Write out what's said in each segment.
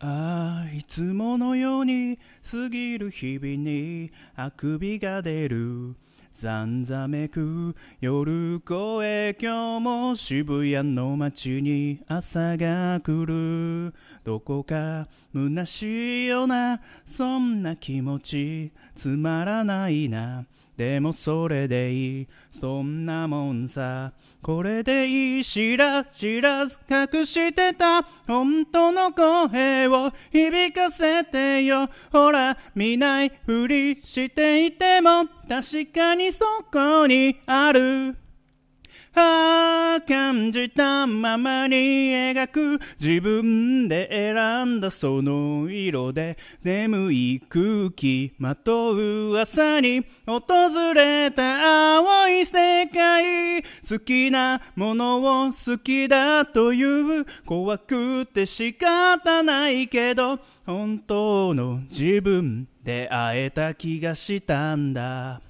ああいつものように過ぎる日々にあくびが出る。ざんざめく夜越え今日も渋谷の街に朝が来る。どこか虚しいようなそんな気持ちつまらないな。でもそれでいい。そんなもんさ。これでいい。知ら知らず隠してた。本当の声を響かせてよ。ほら見ないふりしていても。確かにそこにある。あ感じたままに描く自分で選んだその色で眠い空気まとう朝に訪れた青い世界好きなものを好きだという怖くて仕方ないけど本当の自分で会えた気がしたんだ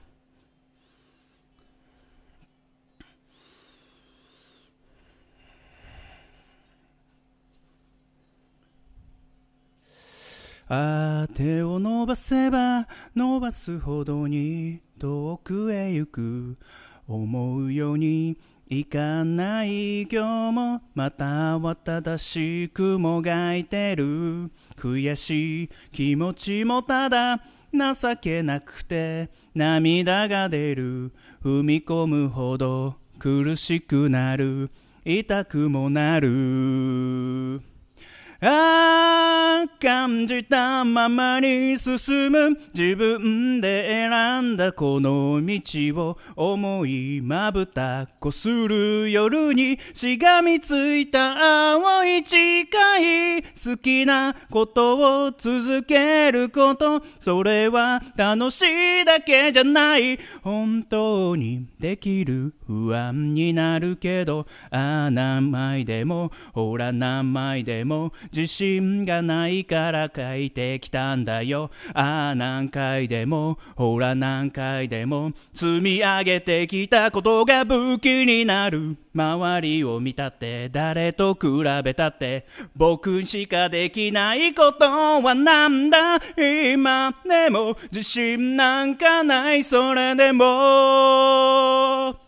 あ手を伸ばせば伸ばすほどに遠くへ行く。思うようにいかない今日もまた慌ただしくもがいてる。悔しい気持ちもただ情けなくて涙が出る。踏み込むほど苦しくなる。痛くもなる。ああ、感じたままに進む自分で選んだこの道を思いまぶたこする夜にしがみついた青い誓い好きなことを続けることそれは楽しいだけじゃない本当にできる不安になるけどああ何枚でもほら何枚でも自信がないから書いてきたんだよ。ああ何回でもほら何回でも積み上げてきたことが武器になる。周りを見たって誰と比べたって僕しかできないことはなんだ。今でも自信なんかないそれでも。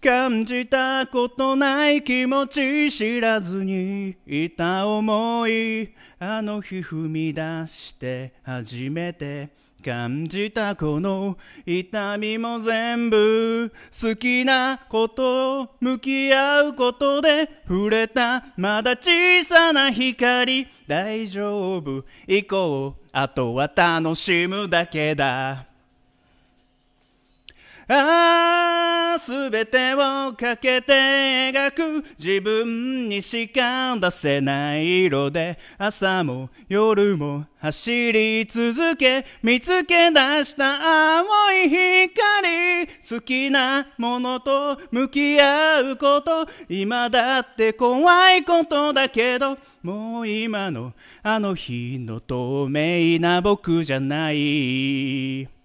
感じたことない気持ち知らずにいた思いあの日踏み出して初めて感じたこの痛みも全部好きなこと向き合うことで触れた。まだ小さな光。大丈夫。行こう。あとは楽しむだけだ。ああ、すべてをかけて描く自分にしか出せない色で朝も夜も走り続け見つけ出した青い光好きなものと向き合うこと今だって怖いことだけどもう今のあの日の透明な僕じゃない。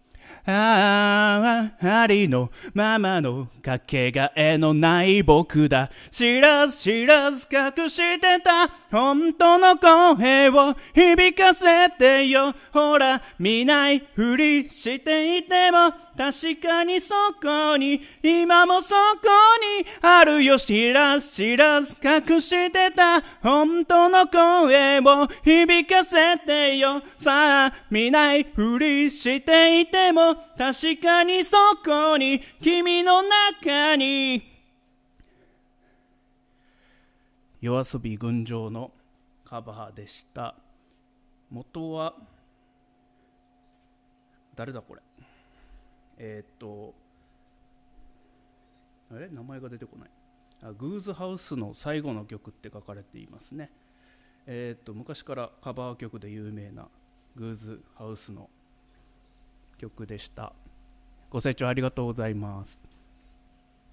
ああ、ありのままのかけがえのない僕だ。知らず知らず隠してた本当の声を響かせてよ。ほら、見ないふりしていても確かにそこに、今もそこにあるよ。知らず知らず隠してた本当の声を響かせてよ。さあ、見ないふりしていても確かにそこに君の中に夜遊び群青のカバーでした元は誰だこれ？えー、っとあれ？名前が出てこない。あグーズハウスの最後の曲って書かれていますね。えー、っと昔からカバー曲で有名なグーズハウスの曲でした。ご清聴ありがとうございます。